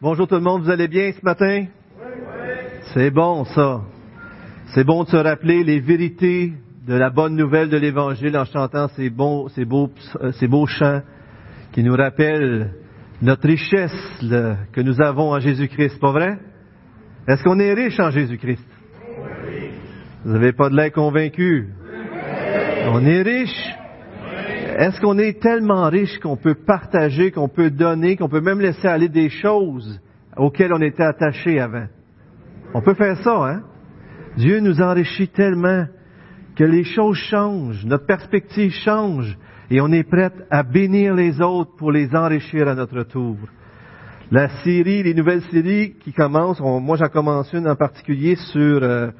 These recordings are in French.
Bonjour tout le monde, vous allez bien ce matin? C'est bon ça. C'est bon de se rappeler les vérités de la bonne nouvelle de l'Évangile en chantant ces beaux, beaux chants qui nous rappellent notre richesse que nous avons en Jésus-Christ, pas vrai? Est-ce qu'on est riche en Jésus-Christ? Vous n'avez pas de l'air convaincu? On est riche. Est-ce qu'on est tellement riche qu'on peut partager, qu'on peut donner, qu'on peut même laisser aller des choses auxquelles on était attaché avant? On peut faire ça, hein? Dieu nous enrichit tellement que les choses changent, notre perspective change et on est prêt à bénir les autres pour les enrichir à notre tour. La série, les nouvelles séries qui commencent, moi j'en commence une en particulier sur, euh,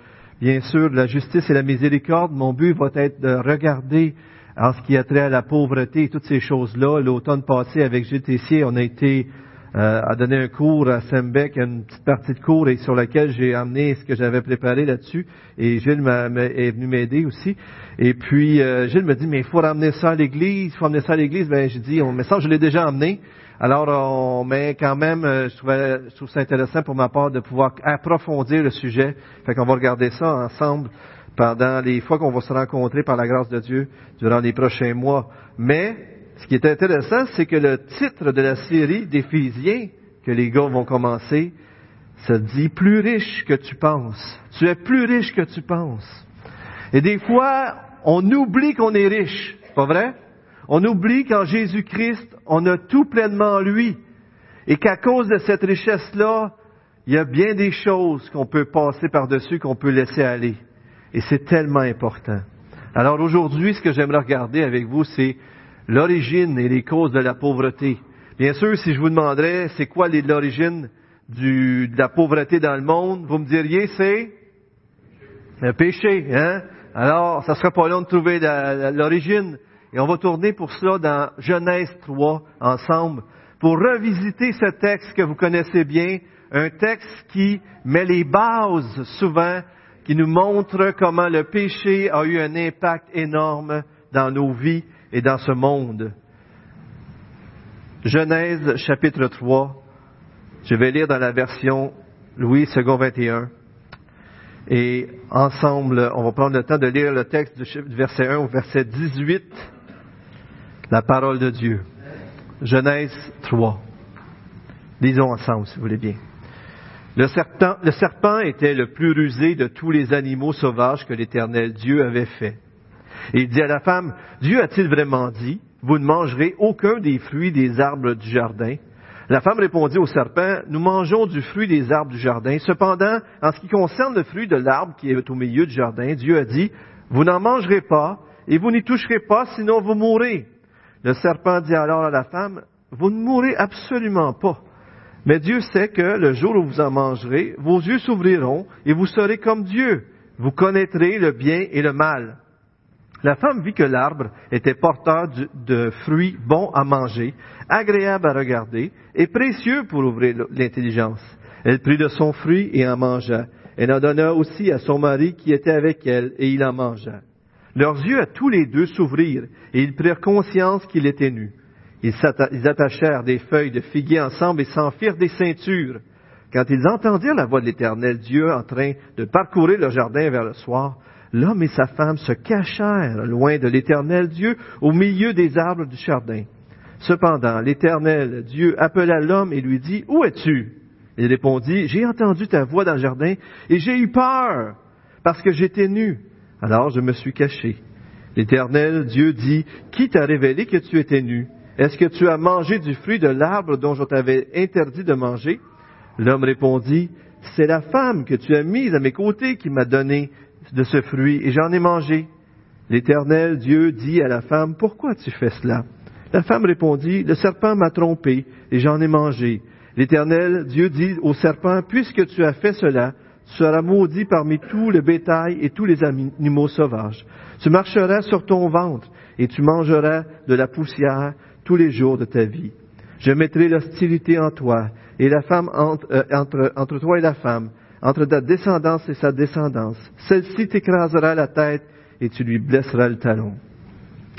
bien sûr, la justice et la miséricorde. Mon but va être de regarder en ce qui a trait à la pauvreté et toutes ces choses-là. L'automne passé, avec Gilles Tessier, on a été euh, à donner un cours à Sembec, une petite partie de cours et sur laquelle j'ai amené ce que j'avais préparé là-dessus. Et Gilles m'a, est venu m'aider aussi. Et puis euh, Gilles me dit, mais il faut ramener ça à l'église, il faut amener ça à l'église. Ben j'ai dit, mais ça je l'ai déjà amené. Alors, on, mais quand même, euh, je, trouvais, je trouve ça intéressant pour ma part de pouvoir approfondir le sujet. Fait qu'on va regarder ça ensemble pendant les fois qu'on va se rencontrer par la grâce de Dieu durant les prochains mois. Mais ce qui est intéressant, c'est que le titre de la série d'Éphésiens que les gars vont commencer, se dit plus riche que tu penses. Tu es plus riche que tu penses. Et des fois, on oublie qu'on est riche, pas vrai? On oublie qu'en Jésus-Christ, on a tout pleinement en lui. Et qu'à cause de cette richesse-là, il y a bien des choses qu'on peut passer par-dessus, qu'on peut laisser aller. Et c'est tellement important. Alors aujourd'hui, ce que j'aimerais regarder avec vous, c'est l'origine et les causes de la pauvreté. Bien sûr, si je vous demanderais c'est quoi l'origine de la pauvreté dans le monde, vous me diriez c'est le péché. Hein? Alors, ça sera pas long de trouver l'origine. Et on va tourner pour cela dans Genèse 3 ensemble pour revisiter ce texte que vous connaissez bien, un texte qui met les bases souvent qui nous montre comment le péché a eu un impact énorme dans nos vies et dans ce monde. Genèse chapitre 3, je vais lire dans la version Louis II 21. Et ensemble, on va prendre le temps de lire le texte du verset 1 au verset 18, la parole de Dieu. Genèse 3. Lisons ensemble, si vous voulez bien. Le serpent, était le plus rusé de tous les animaux sauvages que l'Éternel Dieu avait fait. Il dit à la femme, Dieu a-t-il vraiment dit, vous ne mangerez aucun des fruits des arbres du jardin? La femme répondit au serpent, nous mangeons du fruit des arbres du jardin. Cependant, en ce qui concerne le fruit de l'arbre qui est au milieu du jardin, Dieu a dit, vous n'en mangerez pas et vous n'y toucherez pas, sinon vous mourrez. Le serpent dit alors à la femme, vous ne mourrez absolument pas. Mais Dieu sait que le jour où vous en mangerez, vos yeux s'ouvriront et vous serez comme Dieu. Vous connaîtrez le bien et le mal. La femme vit que l'arbre était porteur de fruits bons à manger, agréables à regarder et précieux pour ouvrir l'intelligence. Elle prit de son fruit et en mangea. Elle en donna aussi à son mari qui était avec elle et il en mangea. Leurs yeux à tous les deux s'ouvrirent et ils prirent conscience qu'il était nu. Ils, attachèrent des feuilles de figuier ensemble et s'en firent des ceintures. Quand ils entendirent la voix de l'Éternel Dieu en train de parcourir le jardin vers le soir, l'homme et sa femme se cachèrent loin de l'Éternel Dieu au milieu des arbres du jardin. Cependant, l'Éternel Dieu appela l'homme et lui dit, Où es-tu? Il répondit, J'ai entendu ta voix dans le jardin et j'ai eu peur parce que j'étais nu. Alors je me suis caché. L'Éternel Dieu dit, Qui t'a révélé que tu étais nu? Est-ce que tu as mangé du fruit de l'arbre dont je t'avais interdit de manger? L'homme répondit, c'est la femme que tu as mise à mes côtés qui m'a donné de ce fruit et j'en ai mangé. L'Éternel Dieu dit à la femme, pourquoi tu fais cela? La femme répondit, le serpent m'a trompé et j'en ai mangé. L'Éternel Dieu dit au serpent, puisque tu as fait cela, tu seras maudit parmi tout le bétail et tous les animaux sauvages. Tu marcheras sur ton ventre et tu mangeras de la poussière tous les jours de ta vie. Je mettrai l'hostilité en toi et la femme euh, entre, entre, toi et la femme, entre ta descendance et sa descendance. Celle-ci t'écrasera la tête et tu lui blesseras le talon.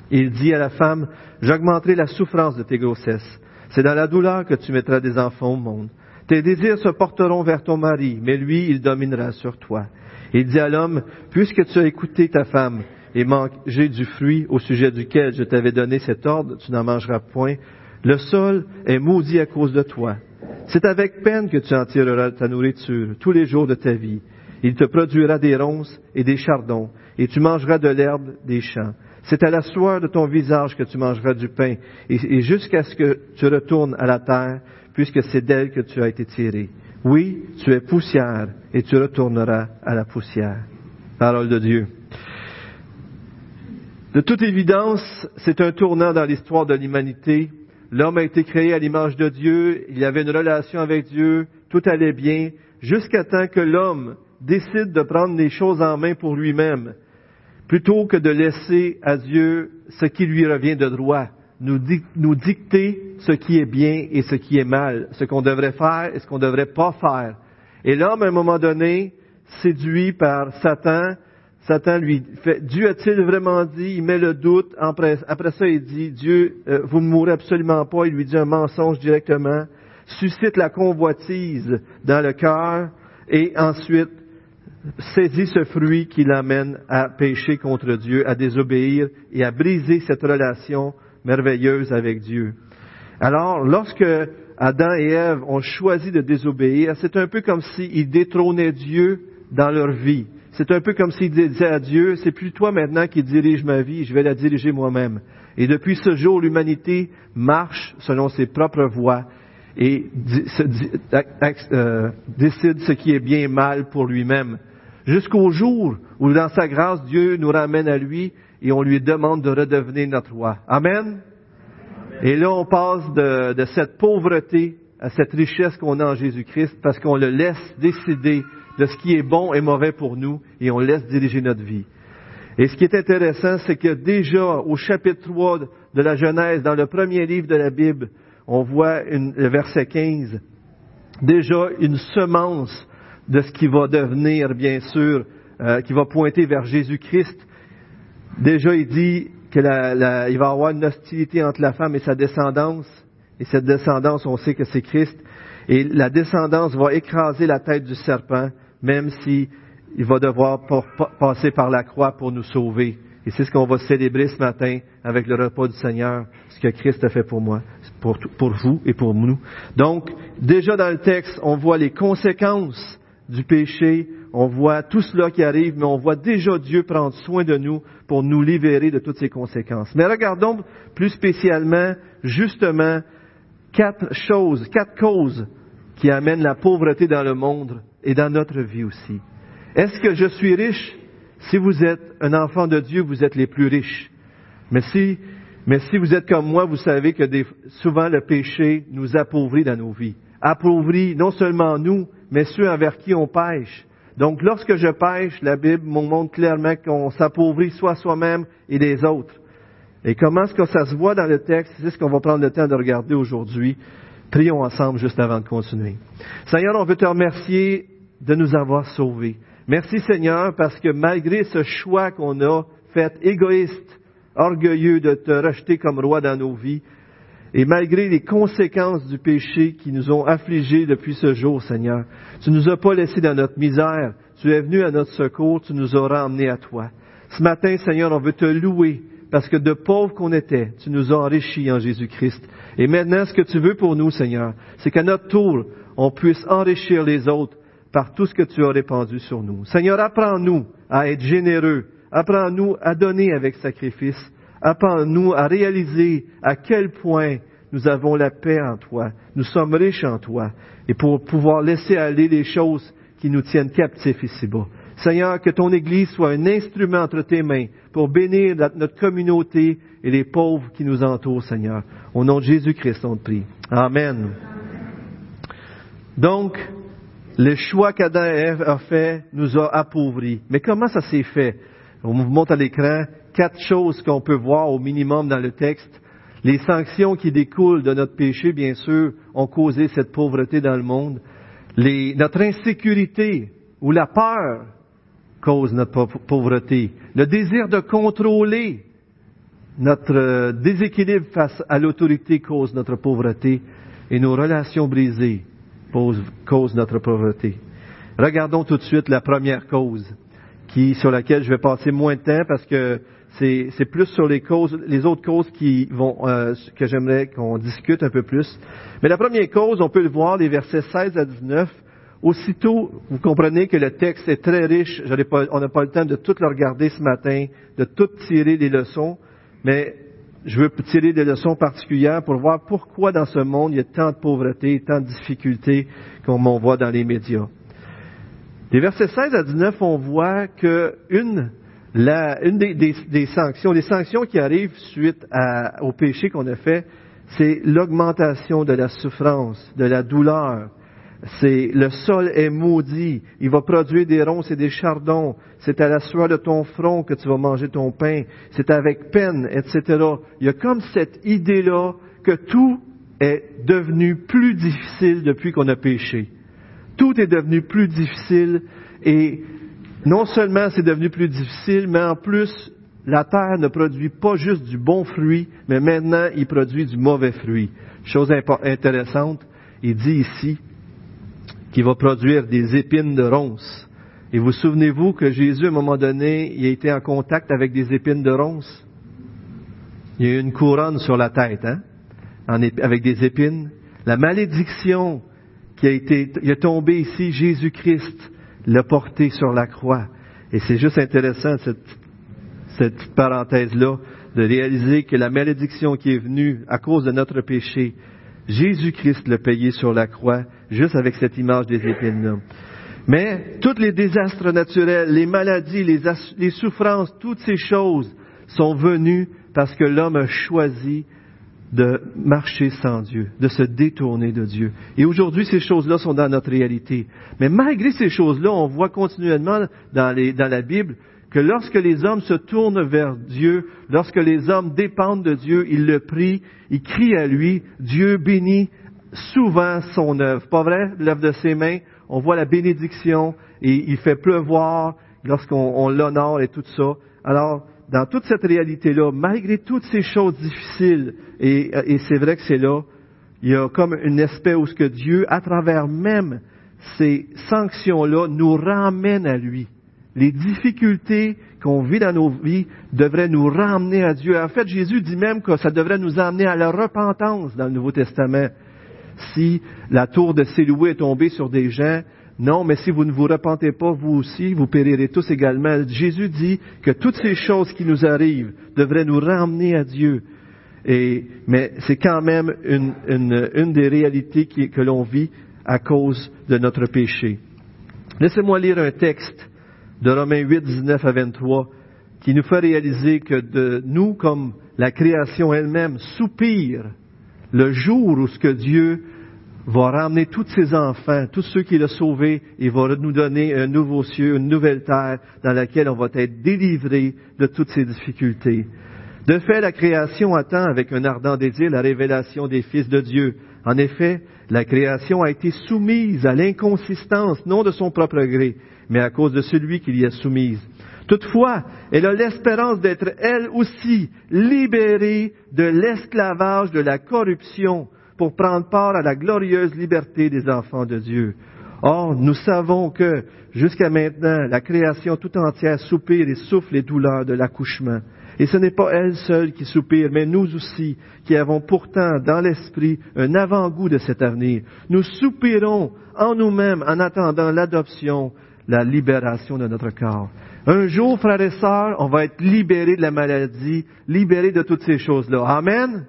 Il dit à la femme, j'augmenterai la souffrance de tes grossesses. C'est dans la douleur que tu mettras des enfants au monde. Tes désirs se porteront vers ton mari, mais lui, il dominera sur toi. il dit à l'homme, puisque tu as écouté ta femme et mangé du fruit au sujet duquel je t'avais donné cet ordre, tu n'en mangeras point, le sol est maudit à cause de toi. C'est avec peine que tu en tireras ta nourriture tous les jours de ta vie. Il te produira des ronces et des chardons, et tu mangeras de l'herbe des champs. C'est à la sueur de ton visage que tu mangeras du pain, et, jusqu'à ce que tu retournes à la terre, puisque c'est d'elle que tu as été tiré. Oui, tu es poussière, et tu retourneras à la poussière. Parole de Dieu. De toute évidence, c'est un tournant dans l'histoire de l'humanité. L'homme a été créé à l'image de Dieu, il avait une relation avec Dieu, tout allait bien, jusqu'à temps que l'homme décide de prendre les choses en main pour lui-même plutôt que de laisser à Dieu ce qui lui revient de droit, nous, dicter ce qui est bien et ce qui est mal, ce qu'on devrait faire et ce qu'on ne devrait pas faire. Et l'homme, à un moment donné, séduit par Satan, Satan lui fait, Dieu a-t-il vraiment dit, il met le doute, après, ça il dit, Dieu, euh, vous ne mourrez absolument pas, il lui dit un mensonge directement, suscite la convoitise dans le cœur, et ensuite saisit ce fruit qui l'amène à pécher contre Dieu, à désobéir et à briser cette relation merveilleuse avec Dieu. Alors, lorsque Adam et Ève ont choisi de désobéir, c'est un peu comme s'ils détrônaient Dieu dans leur vie. C'est un peu comme s'ils disaient à Dieu, c'est plus toi maintenant qui dirige ma vie, je vais la diriger moi-même. Et depuis ce jour, l'humanité marche selon ses propres voies et euh, décide ce qui est bien et mal pour lui-même jusqu'au jour où dans sa grâce, Dieu nous ramène à lui et on lui demande de redevenir notre roi. Amen. Et là, on passe de, de cette pauvreté à cette richesse qu'on a en Jésus-Christ parce qu'on le laisse décider de ce qui est bon et mauvais pour nous et on laisse diriger notre vie. Et ce qui est intéressant, c'est que déjà au chapitre 3 de la Genèse, dans le premier livre de la Bible, on voit le verset 15, déjà une semence de ce qui va devenir, bien sûr, euh, qui va pointer vers Jésus-Christ. Déjà, il dit qu'il va y avoir une hostilité entre la femme et sa descendance. Et cette descendance, on sait que c'est Christ. Et la descendance va écraser la tête du serpent, même s'il va devoir passer par la croix pour nous sauver. Et c'est ce qu'on va célébrer ce matin avec le repas du Seigneur, ce que Christ a fait pour moi, pour, vous et pour nous. Donc, déjà dans le texte, on voit les conséquences du péché, on voit tout cela qui arrive, mais on voit déjà Dieu prendre soin de nous pour nous libérer de toutes ces conséquences. Mais regardons plus spécialement, justement, quatre choses, quatre causes qui amènent la pauvreté dans le monde et dans notre vie aussi. Est-ce que je suis riche? Si vous êtes un enfant de Dieu, vous êtes les plus riches. Mais si, mais si vous êtes comme moi, vous savez que souvent le péché nous appauvrit dans nos vies. Appauvrit non seulement nous, mais ceux envers qui on pêche. Donc, lorsque je pêche, la Bible me montre clairement qu'on s'appauvrit soit soi-même et les autres. Et comment est-ce que ça se voit dans le texte? C'est ce qu'on va prendre le temps de regarder aujourd'hui. Prions ensemble juste avant de continuer. Seigneur, on veut te remercier de nous avoir sauvés. Merci Seigneur parce que malgré ce choix qu'on a fait égoïste, orgueilleux de te rejeter comme roi dans nos vies, et malgré les conséquences du péché qui nous ont affligés depuis ce jour, Seigneur, tu ne nous as pas laissés dans notre misère. Tu es venu à notre secours, tu nous auras emmenés à toi. Ce matin, Seigneur, on veut te louer parce que de pauvres qu'on était, tu nous as enrichis en Jésus-Christ. Et maintenant, ce que tu veux pour nous, Seigneur, c'est qu'à notre tour, on puisse enrichir les autres par tout ce que tu as répandu sur nous. Seigneur, apprends-nous à être généreux. Apprends-nous à donner avec sacrifice. Apprends-nous à réaliser à quel point nous avons la paix en toi. Nous sommes riches en toi. Et pour pouvoir laisser aller les choses qui nous tiennent captifs ici-bas. Seigneur, que ton Église soit un instrument entre tes mains pour bénir notre communauté et les pauvres qui nous entourent, Seigneur. Au nom de Jésus-Christ, on te prie. Amen. Donc, le choix qu'Adam a fait nous a appauvris. Mais comment ça s'est fait? On vous montre à l'écran quatre choses qu'on peut voir au minimum dans le texte. Les sanctions qui découlent de notre péché, bien sûr, ont causé cette pauvreté dans le monde. notre insécurité ou la peur cause notre pauvreté. Le désir de contrôler notre euh, déséquilibre face à l'autorité cause notre pauvreté. Et nos relations brisées cause notre pauvreté. Regardons tout de suite la première cause, qui, sur laquelle je vais passer moins de temps parce que c'est plus sur les causes, les autres causes qui vont, euh, que j'aimerais qu'on discute un peu plus. Mais la première cause, on peut le voir, les versets 16 à 19. Aussitôt, vous comprenez que le texte est très riche. Pas, on n'a pas le temps de tout le regarder ce matin, de tout tirer des leçons, mais je veux tirer des leçons particulières pour voir pourquoi dans ce monde il y a tant de pauvreté, tant de difficultés comme on voit dans les médias. Des versets 16 à 19, on voit que une, des, sanctions, les sanctions qui arrivent suite au péché qu'on a fait, c'est l'augmentation de la souffrance, de la douleur, c'est le sol est maudit, il va produire des ronces et des chardons, c'est à la sueur de ton front que tu vas manger ton pain, c'est avec peine, etc. Il y a comme cette idée-là que tout est devenu plus difficile depuis qu'on a péché. Tout est devenu plus difficile et non seulement c'est devenu plus difficile, mais en plus, la terre ne produit pas juste du bon fruit, mais maintenant il produit du mauvais fruit. Chose intéressante, il dit ici, qui va produire des épines de ronces. Et vous souvenez-vous que Jésus, à un moment donné, il a été en contact avec des épines de ronces? Il y a eu une couronne sur la tête, hein? avec des épines. La malédiction qui a été, il est tombé ici, Jésus-Christ l'a porté sur la croix. Et c'est juste intéressant, cette, cette parenthèse-là, de réaliser que la malédiction qui est venue à cause de notre péché, Jésus-Christ l'a payé sur la croix, juste avec cette image des épines-là. Mais tous les désastres naturels, les maladies, les, souffrances, toutes ces choses sont venues parce que l'homme a choisi de marcher sans Dieu, de se détourner de Dieu. Et aujourd'hui, ces choses-là sont dans notre réalité. Mais malgré ces choses-là, on voit continuellement dans la Bible que lorsque les hommes se tournent vers Dieu, lorsque les hommes dépendent de Dieu, ils le prient, ils crient à lui, Dieu bénit souvent son œuvre. Pas vrai? L'œuvre de ses mains, on voit la bénédiction et il fait pleuvoir lorsqu'on l'honore et tout ça. Alors, dans toute cette réalité-là, malgré toutes ces choses difficiles, et, c'est vrai que c'est là, il y a comme une espèce où ce que Dieu, à travers même ces sanctions-là, nous ramène à lui les difficultés qu'on vit dans nos vies devraient nous ramener à Dieu. En fait, Jésus dit même que ça devrait nous amener à la repentance dans le Nouveau Testament. Si la tour de Siloué est tombée sur des gens, non, mais si vous ne vous repentez pas, vous aussi, vous périrez tous également. Jésus dit que toutes ces choses qui nous arrivent devraient nous ramener à Dieu. Et, mais c'est quand même une, des réalités que l'on vit à cause de notre péché. Laissez-moi lire un texte de Romains 8, 19 à 23, qui nous fait réaliser que de nous, comme la création elle-même, soupire le jour où ce que Dieu va ramener tous ses enfants, tous ceux qu'il a sauvés, et va nous donner un nouveau ciel, une nouvelle terre dans laquelle on va être délivré de toutes ces difficultés. De fait, la création attend avec un ardent désir la révélation des fils de Dieu. En effet, la création a été soumise à l'inconsistance, non de son propre gré, mais à cause de celui qui l'y a soumise. Toutefois, elle a l'espérance d'être elle aussi libérée de l'esclavage de la corruption pour prendre part à la glorieuse liberté des enfants de Dieu. Or, nous savons que, jusqu'à maintenant, la création tout entière soupire et souffle les douleurs de l'accouchement. Et ce n'est pas elle seule qui soupire, mais nous aussi, qui avons pourtant dans l'esprit un avant-goût de cet avenir. Nous soupirons en nous-mêmes en attendant l'adoption, la libération de notre corps. Un jour, frères et sœurs, on va être libérés de la maladie, libérés de toutes ces choses-là. Amen?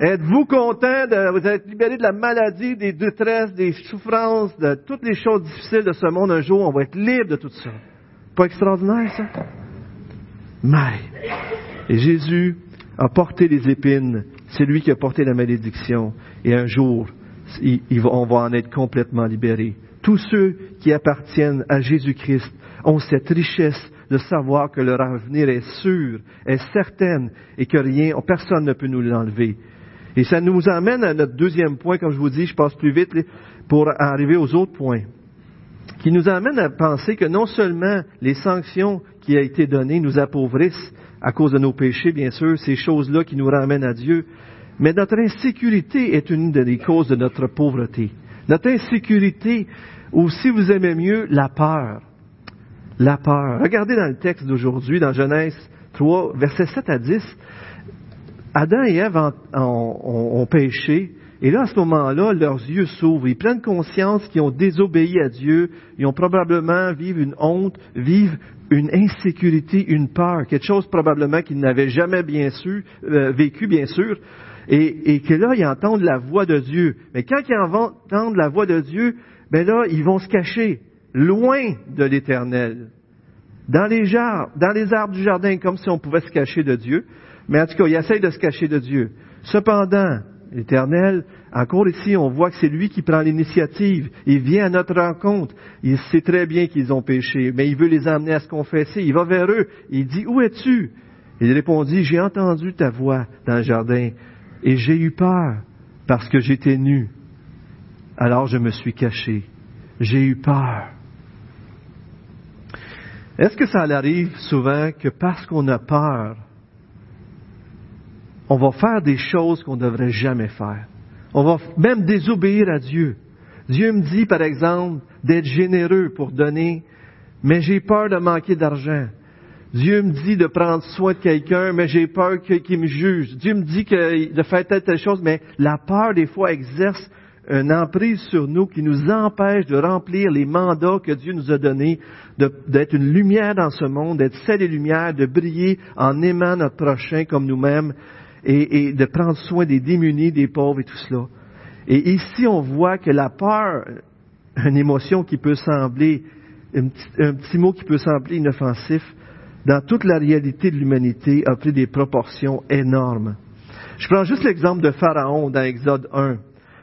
Êtes-vous content de vous être libérés de la maladie, des détresses, des souffrances, de toutes les choses difficiles de ce monde? Un jour, on va être libre de tout ça. Pas extraordinaire, ça? Mais, et Jésus a porté les épines. C'est lui qui a porté la malédiction. Et un jour, on va en être complètement libérés. Tous ceux qui appartiennent à Jésus-Christ ont cette richesse de savoir que leur avenir est sûr, est certaine et que rien, personne ne peut nous l'enlever. Et ça nous amène à notre deuxième point, comme je vous dis, je passe plus vite pour arriver aux autres points, qui nous amène à penser que non seulement les sanctions qui ont été données nous appauvrissent à cause de nos péchés, bien sûr, ces choses-là qui nous ramènent à Dieu, mais notre insécurité est une des causes de notre pauvreté. Notre insécurité, ou si vous aimez mieux, la peur. La peur. Regardez dans le texte d'aujourd'hui, dans Genèse 3, versets 7 à 10. Adam et Ève ont, péché, et là, à ce moment-là, leurs yeux s'ouvrent. Ils prennent conscience qu'ils ont désobéi à Dieu. Ils ont probablement vivent une honte, vivent une insécurité, une peur, quelque chose probablement qu'ils n'avaient jamais bien sûr, euh, vécu, bien sûr. Et, et, que là, ils entendent la voix de Dieu. Mais quand ils entendent la voix de Dieu, ben là, ils vont se cacher loin de l'Éternel. Dans les, dans les arbres du jardin, comme si on pouvait se cacher de Dieu. Mais en tout cas, ils essayent de se cacher de Dieu. Cependant, l'Éternel, encore ici, on voit que c'est lui qui prend l'initiative. Il vient à notre rencontre. Il sait très bien qu'ils ont péché, mais il veut les amener à se confesser. Il va vers eux. Il dit, où es-tu? Il répondit, j'ai entendu ta voix dans le jardin et j'ai eu peur parce que j'étais nu. Alors je me suis caché. J'ai eu peur. Est-ce que ça arrive souvent que parce qu'on a peur, on va faire des choses qu'on ne devrait jamais faire? On va même désobéir à Dieu. Dieu me dit, par exemple, d'être généreux pour donner, mais j'ai peur de manquer d'argent. Dieu me dit de prendre soin de quelqu'un, mais j'ai peur qu'il me juge. Dieu me dit que de faire telle, telle chose, mais la peur, des fois, exerce une emprise sur nous qui nous empêche de remplir les mandats que Dieu nous a donnés, d'être une lumière dans ce monde, d'être celle et lumière, de briller en aimant notre prochain comme nous-mêmes et, et, de prendre soin des démunis, des pauvres et tout cela. Et ici, on voit que la peur, une émotion qui peut sembler, un petit mot qui peut sembler inoffensif, dans toute la réalité de l'humanité, a pris des proportions énormes. Je prends juste l'exemple de Pharaon dans Exode 1.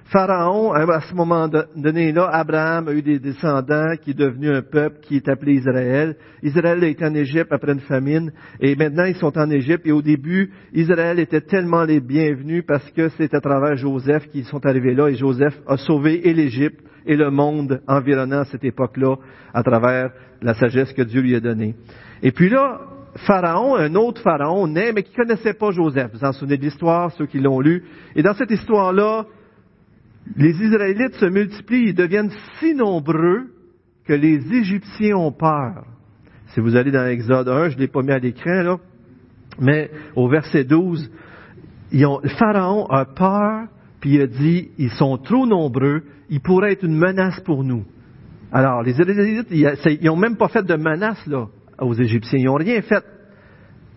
Pharaon, à ce moment donné-là, Abraham a eu des descendants qui est devenu un peuple qui est appelé Israël. Israël a été en Égypte après une famine et maintenant ils sont en Égypte et au début, Israël était tellement les bienvenus parce que c'est à travers Joseph qu'ils sont arrivés là et Joseph a sauvé et l'Égypte et le monde environnant à cette époque-là à travers la sagesse que Dieu lui a donnée. Et puis là, Pharaon, un autre Pharaon naît, mais qui connaissait pas Joseph. Vous en souvenez de l'histoire, ceux qui l'ont lu. Et dans cette histoire-là, les Israélites se multiplient, ils deviennent si nombreux que les Égyptiens ont peur. Si vous allez dans l'Exode 1, je ne l'ai pas mis à l'écran, là, mais au verset 12, le Pharaon a peur, puis il a dit, ils sont trop nombreux, ils pourraient être une menace pour nous. Alors, les Israélites, ils n'ont même pas fait de menace là, aux Égyptiens, ils n'ont rien fait.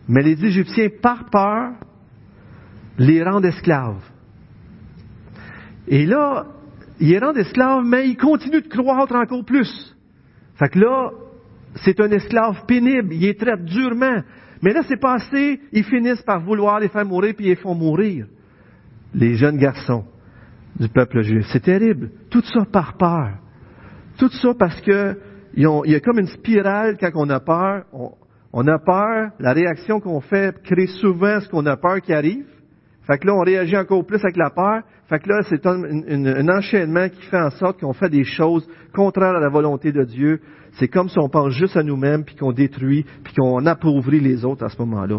Mais les Égyptiens, par peur, les rendent esclaves. Et là, il est rendu esclave, mais il continue de croître encore plus. Fait que là, c'est un esclave pénible, il est traite durement. Mais là, c'est passé, ils finissent par vouloir les faire mourir, puis ils les font mourir. Les jeunes garçons du peuple juif. C'est terrible. Tout ça par peur. Tout ça parce que il y a comme une spirale quand on a peur. On, on a peur, la réaction qu'on fait crée souvent ce qu'on a peur qui arrive. Fait que là, on réagit encore plus avec la peur. Fait que là, c'est un, enchaînement qui fait en sorte qu'on fait des choses contraires à la volonté de Dieu. C'est comme si on pense juste à nous-mêmes, puis qu'on détruit, puis qu'on appauvrit les autres à ce moment-là.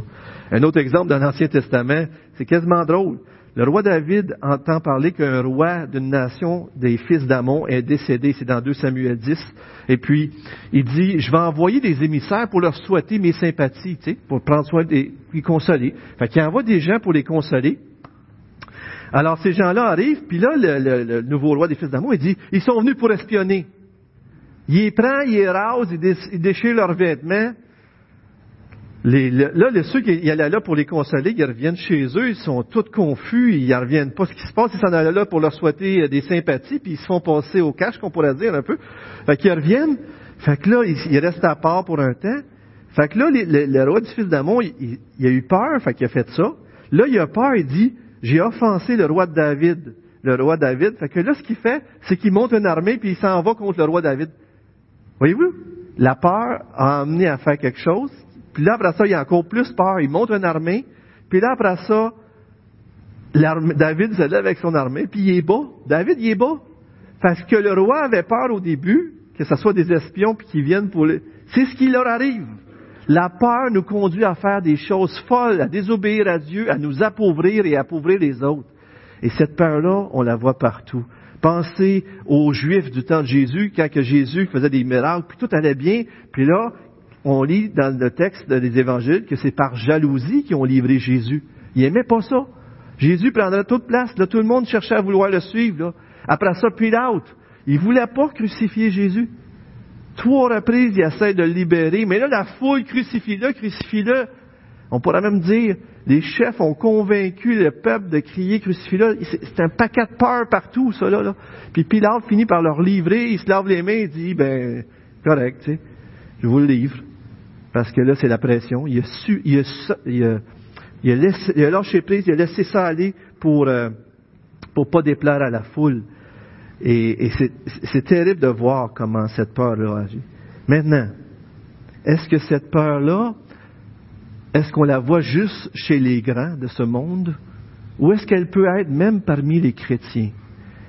Un autre exemple dans l'Ancien Testament, c'est quasiment drôle. Le roi David entend parler qu'un roi d'une nation des fils d'Amon est décédé, c'est dans 2 Samuel 10. Et puis, il dit, je vais envoyer des émissaires pour leur souhaiter mes sympathies, tu sais, pour prendre soin des, les consoler. Fait qu'il envoie des gens pour les consoler. Alors, ces gens-là arrivent, puis là, le, nouveau roi des fils d'Amon, il dit, ils sont venus pour espionner. Il les prend, il les rase, il déchire leurs vêtements, les, là, les, ceux qui allaient là pour les consoler, ils reviennent chez eux, ils sont tous confus, ils ne reviennent pas ce qui se passe, ils s'en allaient là pour leur souhaiter euh, des sympathies, puis ils se font passer au cash, qu'on pourrait dire un peu. Fait qu'ils reviennent, fait que là, ils, restent à part pour un temps. Fait que là, le, roi du fils d'Amon, il, il, a eu peur, fait qu'il a fait ça. Là, il a peur, il dit, j'ai offensé le roi de David. Le roi David. Fait que là, ce qu'il fait, c'est qu'il monte une armée, puis il s'en va contre le roi David. Voyez-vous? La peur a amené à faire quelque chose puis là, après ça, il a encore plus peur. Il monte une armée. Puis là, après ça, David se lève avec son armée, puis il est bas. David, il est bas. Parce que le roi avait peur au début, que ce soit des espions, puis qu'ils viennent pour les... C'est ce qui leur arrive. La peur nous conduit à faire des choses folles, à désobéir à Dieu, à nous appauvrir et à appauvrir les autres. Et cette peur-là, on la voit partout. Pensez aux Juifs du temps de Jésus, quand que Jésus faisait des miracles, puis tout allait bien, puis là, on lit dans le texte des évangiles que c'est par jalousie qu'ils ont livré Jésus. Ils n'aimaient pas ça. Jésus prendrait toute place, là, tout le monde cherchait à vouloir le suivre. Après ça, Pilate, il voulait pas crucifier Jésus. Trois reprises, il essaie de le libérer, mais là, la foule crucifie-le, crucifie-le. On pourrait même dire, les chefs ont convaincu le peuple de crier crucifie-le. C'est un paquet de peur partout, ça, là, là. Puis Pilate finit par leur livrer, il se lave les mains, il dit, ben, correct, tu sais, je vous le livre. Parce que là, c'est la pression. Il a, su, il a, il a, il a, laissé, il a lâché prise, il a laissé ça aller pour euh, pour pas déplaire à la foule. Et, et c'est terrible de voir comment cette peur-là agit. Maintenant, est-ce que cette peur-là, est-ce qu'on la voit juste chez les grands de ce monde, ou est-ce qu'elle peut être même parmi les chrétiens?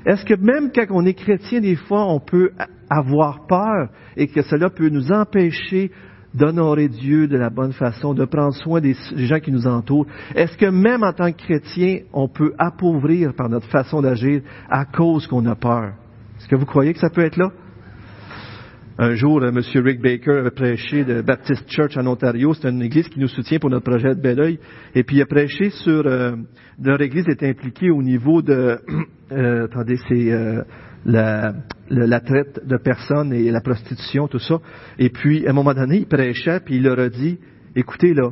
Est-ce que même quand on est chrétien, des fois, on peut avoir peur et que cela peut nous empêcher d'honorer Dieu de la bonne façon, de prendre soin des gens qui nous entourent. Est-ce que même en tant que chrétien, on peut appauvrir par notre façon d'agir à cause qu'on a peur? Est-ce que vous croyez que ça peut être là? Un jour, M. Rick Baker avait prêché de Baptist Church en Ontario. C'est une église qui nous soutient pour notre projet de Belleuil. Et puis il a prêché sur... Euh, leur église est impliquée au niveau de... Euh, attendez, c'est... Euh, la, traite de personnes et la prostitution, tout ça. Et puis, à un moment donné, il prêchait, puis il leur a dit, écoutez là,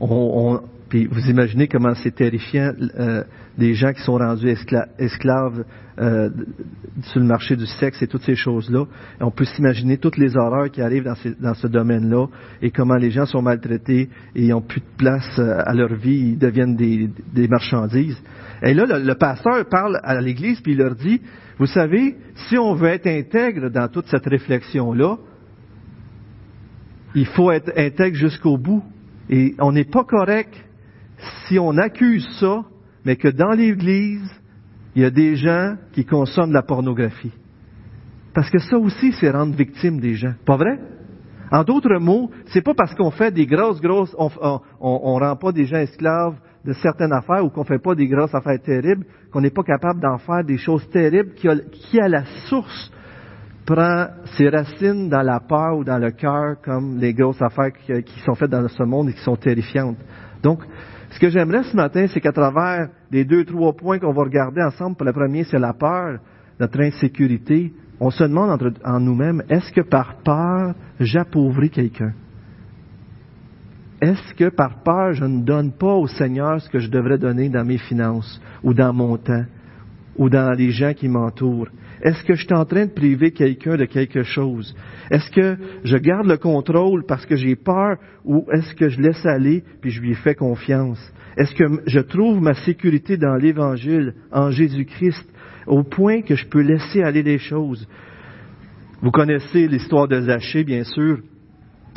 on, puis vous imaginez comment c'est terrifiant euh, des gens qui sont rendus esclaves euh, sur le marché du sexe et toutes ces choses-là. On peut s'imaginer toutes les horreurs qui arrivent dans, ce domaine-là et comment les gens sont maltraités et ils n'ont plus de place euh, à leur vie, ils deviennent des, des marchandises. Et là, le, pasteur parle à l'Église puis il leur dit, vous savez, si on veut être intègre dans toute cette réflexion-là, il faut être intègre jusqu'au bout. Et on n'est pas correct si on accuse ça, mais que dans l'Église, il y a des gens qui consomment de la pornographie. Parce que ça aussi, c'est rendre victime des gens. Pas vrai? En d'autres mots, c'est pas parce qu'on fait des grosses, grosses, on, rend pas des gens esclaves de certaines affaires ou qu'on fait pas des grosses affaires terribles, qu'on n'est pas capable d'en faire des choses terribles qui, qui, à la source, prend ses racines dans la peur ou dans le cœur, comme les grosses affaires qui, qui sont faites dans ce monde et qui sont terrifiantes. Donc, ce que j'aimerais ce matin, c'est qu'à travers les deux, trois points qu'on va regarder ensemble, pour le premier, c'est la peur, notre insécurité, on se demande en nous-mêmes, est-ce que par peur, j'appauvris quelqu'un? Est-ce que par peur, je ne donne pas au Seigneur ce que je devrais donner dans mes finances, ou dans mon temps, ou dans les gens qui m'entourent? Est-ce que je suis en train de priver quelqu'un de quelque chose? Est-ce que je garde le contrôle parce que j'ai peur ou est-ce que je laisse aller puis je lui fais confiance? Est-ce que je trouve ma sécurité dans l'Évangile, en Jésus-Christ, au point que je peux laisser aller les choses? Vous connaissez l'histoire de Zachée, bien sûr.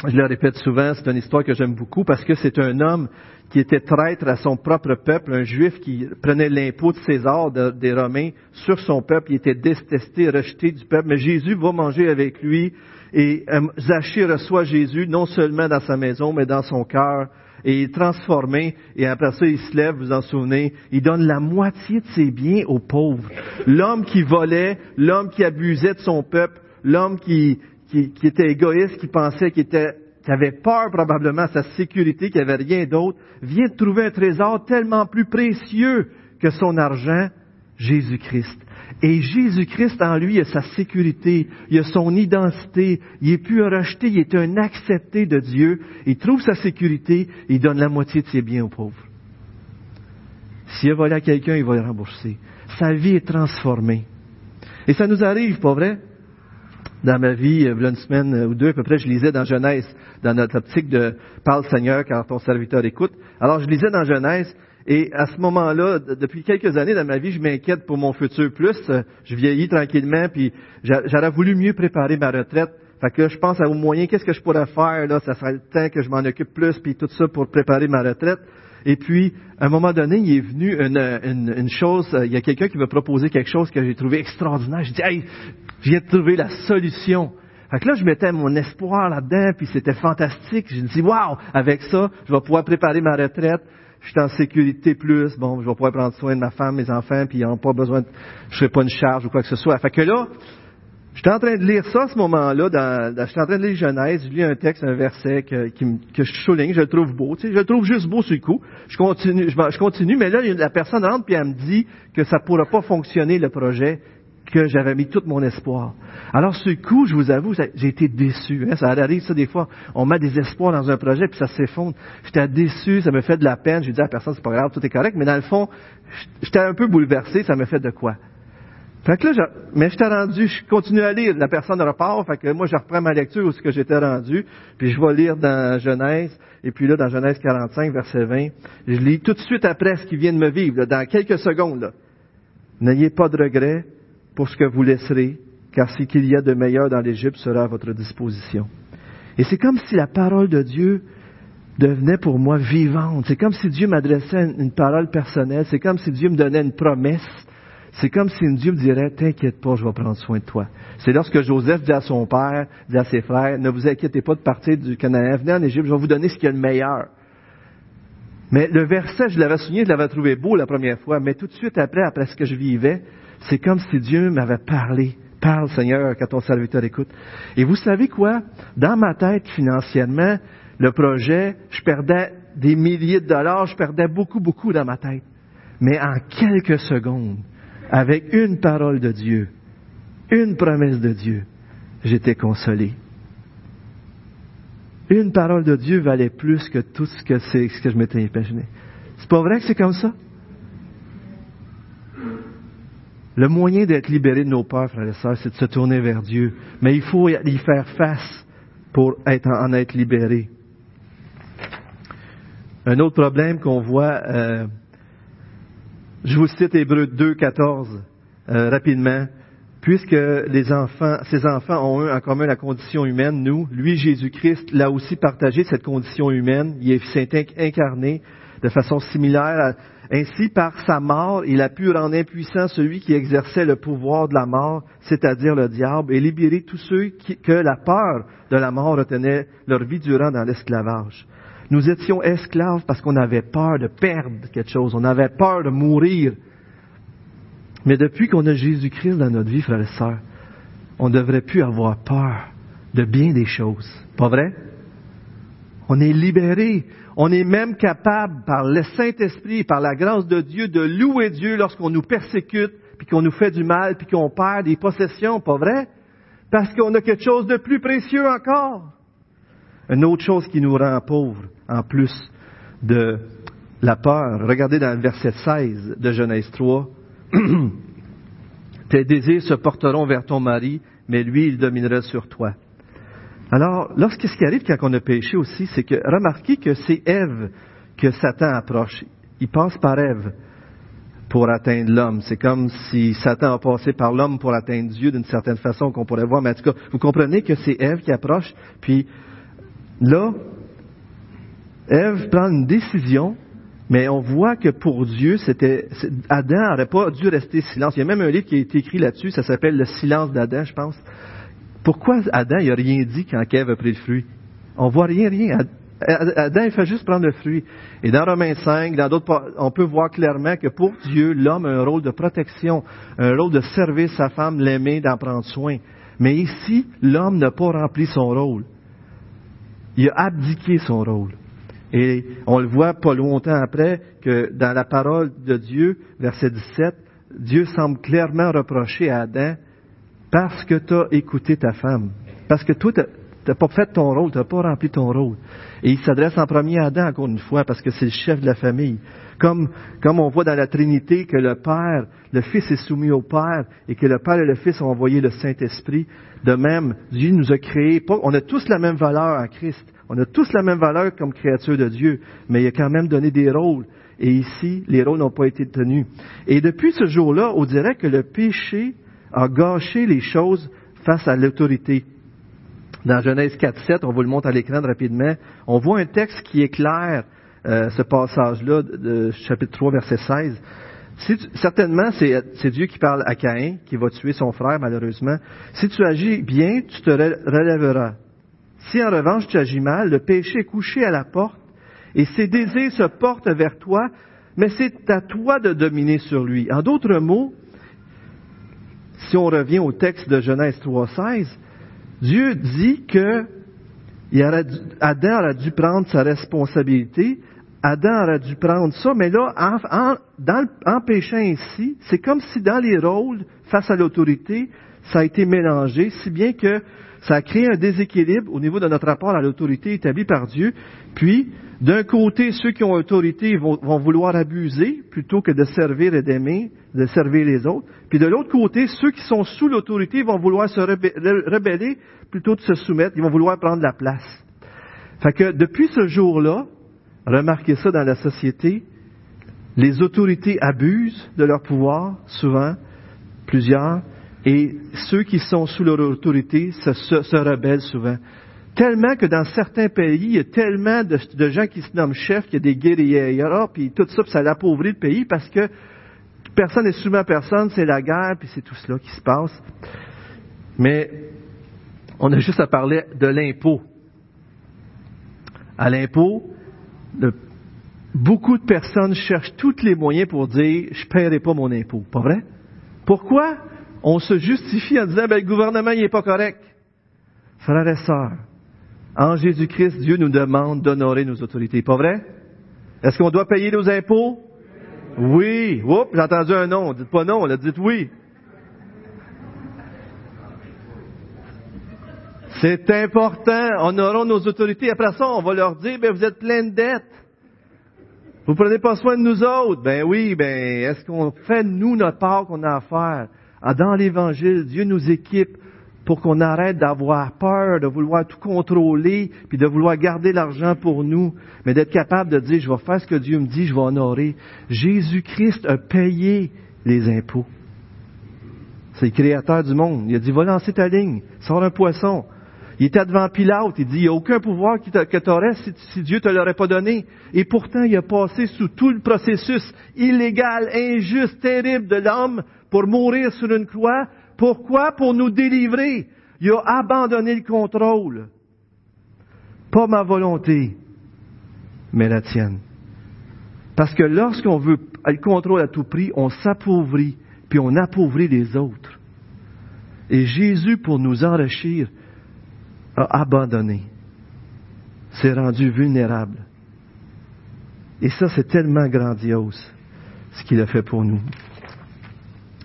Je le répète souvent, c'est une histoire que j'aime beaucoup parce que c'est un homme qui était traître à son propre peuple, un juif qui prenait l'impôt de César, des Romains, sur son peuple, il était détesté, rejeté du peuple, mais Jésus va manger avec lui et euh, Zachée reçoit Jésus non seulement dans sa maison, mais dans son cœur, et il est transformé, et après ça, il se lève, vous en souvenez, il donne la moitié de ses biens aux pauvres. L'homme qui volait, l'homme qui abusait de son peuple, l'homme qui, qui, qui était égoïste, qui pensait qu'il était qui avait peur probablement à sa sécurité, qui avait rien d'autre, vient de trouver un trésor tellement plus précieux que son argent, Jésus-Christ. Et Jésus-Christ en lui a sa sécurité, il a son identité, il est plus rejeté, il est un accepté de Dieu, il trouve sa sécurité, il donne la moitié de ses biens aux pauvres. S'il a volé à quelqu'un, il va le rembourser. Sa vie est transformée. Et ça nous arrive, pas vrai? Dans ma vie, il y a une semaine ou deux à peu près, je lisais dans Genèse, dans notre optique de Parle Seigneur car ton serviteur écoute. Alors je lisais dans Genèse et à ce moment-là, depuis quelques années dans ma vie, je m'inquiète pour mon futur plus. Je vieillis tranquillement, puis j'aurais voulu mieux préparer ma retraite. Fait que je pense à au moyen, qu'est-ce que je pourrais faire, là, ça serait le temps que je m'en occupe plus, puis tout ça pour préparer ma retraite. Et puis, à un moment donné, il est venu une, une, chose, il y a quelqu'un qui m'a proposé quelque chose que j'ai trouvé extraordinaire. Je dis, hey, je viens de trouver la solution. Fait que là, je mettais mon espoir là-dedans, puis c'était fantastique. Je me dis, waouh, avec ça, je vais pouvoir préparer ma retraite. je suis en sécurité plus, bon, je vais pouvoir prendre soin de ma femme, mes enfants, puis ils n'ont pas besoin, de, je serai pas une charge ou quoi que ce soit. Fait que là, J'étais en train de lire ça à ce moment-là, dans, dans, j'étais en train de lire Genèse, je lis un texte, un verset que, que je souligne, je le trouve beau, tu sais, je le trouve juste beau sur le coup. Je continue, je, continue, mais là, la personne rentre puis elle me dit que ça pourra pas fonctionner le projet, que j'avais mis tout mon espoir. Alors, le coup, je vous avoue, j'ai été déçu. Hein, ça arrive, ça, des fois, on met des espoirs dans un projet, puis ça s'effondre. J'étais déçu, ça me fait de la peine. J'ai dit à la personne, c'est pas grave, tout est correct, mais dans le fond, j'étais un peu bouleversé, ça me fait de quoi? Fait que là, je, mais j'étais rendu, je continue à lire, la personne repart, fait que moi je reprends ma lecture où ce que j'étais rendu, puis je vais lire dans Genèse, et puis là, dans Genèse 45, verset 20, je lis tout de suite après ce qui vient de me vivre, dans quelques secondes. N'ayez pas de regrets pour ce que vous laisserez, car ce qu'il y a de meilleur dans l'Égypte sera à votre disposition. Et c'est comme si la parole de Dieu devenait pour moi vivante. C'est comme si Dieu m'adressait une parole personnelle. C'est comme si Dieu me donnait une promesse c'est comme si Dieu me dirait, t'inquiète pas, je vais prendre soin de toi. C'est lorsque Joseph dit à son père, dit à ses frères, ne vous inquiétez pas de partir du Canaan, venez en Égypte, je vais vous donner ce qui est le meilleur. Mais le verset, je l'avais souligné, je l'avais trouvé beau la première fois, mais tout de suite après, après ce que je vivais, c'est comme si Dieu m'avait parlé. Parle, Seigneur, quand ton serviteur écoute. Et vous savez quoi? Dans ma tête, financièrement, le projet, je perdais des milliers de dollars, je perdais beaucoup, beaucoup dans ma tête. Mais en quelques secondes, avec une parole de Dieu, une promesse de Dieu, j'étais consolé. Une parole de Dieu valait plus que tout ce que ce que je m'étais imaginé. C'est pas vrai que c'est comme ça? Le moyen d'être libéré de nos peurs, frères et sœurs, c'est de se tourner vers Dieu. Mais il faut y faire face pour en être libéré. Un autre problème qu'on voit, euh, je vous cite Hébreu 2, 14 euh, rapidement. Puisque les enfants, ces enfants ont en commun la condition humaine, nous, lui, Jésus-Christ, l'a aussi partagé cette condition humaine. Il s'est incarné de façon similaire. ainsi, par sa mort, il a pu rendre impuissant celui qui exerçait le pouvoir de la mort, c'est-à-dire le diable, et libérer tous ceux qui, que la peur de la mort retenait leur vie durant dans l'esclavage. Nous étions esclaves parce qu'on avait peur de perdre quelque chose, on avait peur de mourir. Mais depuis qu'on a Jésus-Christ dans notre vie, frères et sœurs, on ne devrait plus avoir peur de bien des choses. Pas vrai? On est libéré. On est même capable, par le Saint-Esprit, par la grâce de Dieu, de louer Dieu lorsqu'on nous persécute, puis qu'on nous fait du mal, puis qu'on perd des possessions. Pas vrai? Parce qu'on a quelque chose de plus précieux encore. Une autre chose qui nous rend pauvres, en plus de la peur. Regardez dans le verset 16 de Genèse 3. Tes désirs se porteront vers ton mari, mais lui, il dominera sur toi. Alors, lorsque ce qui arrive quand on a péché aussi, c'est que remarquez que c'est Ève que Satan approche. Il passe par Ève pour atteindre l'homme. C'est comme si Satan a passé par l'homme pour atteindre Dieu d'une certaine façon qu'on pourrait voir. Mais en tout cas, vous comprenez que c'est Ève qui approche, puis Là, Ève prend une décision, mais on voit que pour Dieu, c'était Adam n'aurait pas dû rester silence. Il y a même un livre qui a été écrit là-dessus, ça s'appelle Le silence d'Adam, je pense. Pourquoi Adam n'a rien dit quand Ève a pris le fruit? On voit rien, rien. Adam, il fait juste prendre le fruit. Et dans Romains 5, dans d'autres, on peut voir clairement que pour Dieu, l'homme a un rôle de protection, un rôle de servir sa femme, l'aimer, d'en prendre soin. Mais ici, l'homme n'a pas rempli son rôle. Il a abdiqué son rôle. Et on le voit pas longtemps après que dans la parole de Dieu, verset 17, Dieu semble clairement reprocher à Adam parce que tu as écouté ta femme. Parce que toi, tu n'as pas fait ton rôle, tu n'as pas rempli ton rôle. Et il s'adresse en premier à Adam, encore une fois, parce que c'est le chef de la famille. Comme, comme on voit dans la Trinité que le Père, le Fils est soumis au Père et que le Père et le Fils ont envoyé le Saint-Esprit. De même, Dieu nous a créés. On a tous la même valeur en Christ. On a tous la même valeur comme créature de Dieu. Mais il a quand même donné des rôles. Et ici, les rôles n'ont pas été tenus. Et depuis ce jour-là, on dirait que le péché a gâché les choses face à l'autorité. Dans Genèse 4.7, on vous le montre à l'écran rapidement, on voit un texte qui est clair euh, ce passage-là chapitre 3, verset 16. certainement, c'est Dieu qui parle à Caïn, qui va tuer son frère, malheureusement. Si tu agis bien, tu te relèveras. Si en revanche tu agis mal, le péché est couché à la porte, et ses désirs se portent vers toi, mais c'est à toi de dominer sur lui. En d'autres mots, si on revient au texte de Genèse 3.16, Dieu dit que Adam aurait dû prendre sa responsabilité, Adam aurait dû prendre ça, mais là, en, en péchant ainsi, c'est comme si dans les rôles face à l'autorité, ça a été mélangé, si bien que ça a créé un déséquilibre au niveau de notre rapport à l'autorité établie par Dieu. Puis, d'un côté, ceux qui ont autorité vont, vouloir abuser plutôt que de servir et d'aimer, de servir les autres. Puis de l'autre côté, ceux qui sont sous l'autorité vont vouloir se rebeller plutôt de se soumettre. Ils vont vouloir prendre la place. Fait que depuis ce jour-là, remarquez ça dans la société, les autorités abusent de leur pouvoir, souvent, plusieurs, et ceux qui sont sous leur autorité se, rebellent souvent. Tellement que dans certains pays, il y a tellement de, gens qui se nomment chefs, qu'il y a des guerriers, puis tout ça, puis ça l'appauvrit le pays parce que personne n'est soumis à personne, c'est la guerre, puis c'est tout cela qui se passe. Mais on a juste à parler de l'impôt. À l'impôt, beaucoup de personnes cherchent tous les moyens pour dire je ne paierai pas mon impôt. Pas vrai? Pourquoi? on se justifie en disant, ben, le gouvernement n'est pas correct. Frères et sœurs, en Jésus-Christ, Dieu nous demande d'honorer nos autorités. Pas vrai? Est-ce qu'on doit payer nos impôts? Oui. Oups, j'ai entendu un non. Dites pas non, là, dites oui. C'est important. Honorons nos autorités. Après ça, on va leur dire, ben, vous êtes plein de dettes. Vous prenez pas soin de nous autres. Ben oui, ben, est-ce qu'on fait, nous, notre part qu'on a à faire? Ah, dans l'Évangile, Dieu nous équipe pour qu'on arrête d'avoir peur, de vouloir tout contrôler, puis de vouloir garder l'argent pour nous, mais d'être capable de dire, je vais faire ce que Dieu me dit, je vais honorer. Jésus-Christ a payé les impôts. C'est le créateur du monde. Il a dit, va lancer ta ligne, sors un poisson. Il était devant Pilate, il dit, il n'y a aucun pouvoir que tu aurais si, si Dieu ne te l'aurait pas donné. Et pourtant, il a passé sous tout le processus illégal, injuste, terrible de l'homme pour mourir sur une croix. Pourquoi? Pour nous délivrer. Il a abandonné le contrôle. Pas ma volonté, mais la tienne. Parce que lorsqu'on veut le contrôle à tout prix, on s'appauvrit, puis on appauvrit les autres. Et Jésus, pour nous enrichir, a abandonné, s'est rendu vulnérable. Et ça, c'est tellement grandiose, ce qu'il a fait pour nous.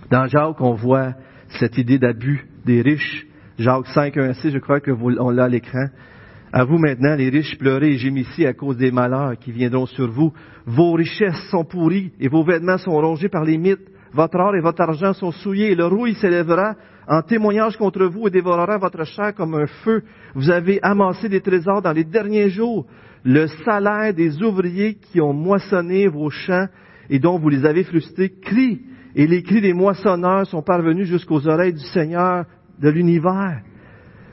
Dans Jacques, on voit cette idée d'abus des riches. Jacques 5, 1, 6, je crois que on l'a à l'écran. À vous maintenant, les riches, pleurez et gémissez à cause des malheurs qui viendront sur vous. Vos richesses sont pourries et vos vêtements sont rongés par les mythes. Votre or et votre argent sont souillés et le rouille s'élèvera en témoignage contre vous et dévorera votre chair comme un feu. Vous avez amassé des trésors dans les derniers jours. Le salaire des ouvriers qui ont moissonné vos champs et dont vous les avez frustrés crie et les cris des moissonneurs sont parvenus jusqu'aux oreilles du Seigneur de l'univers.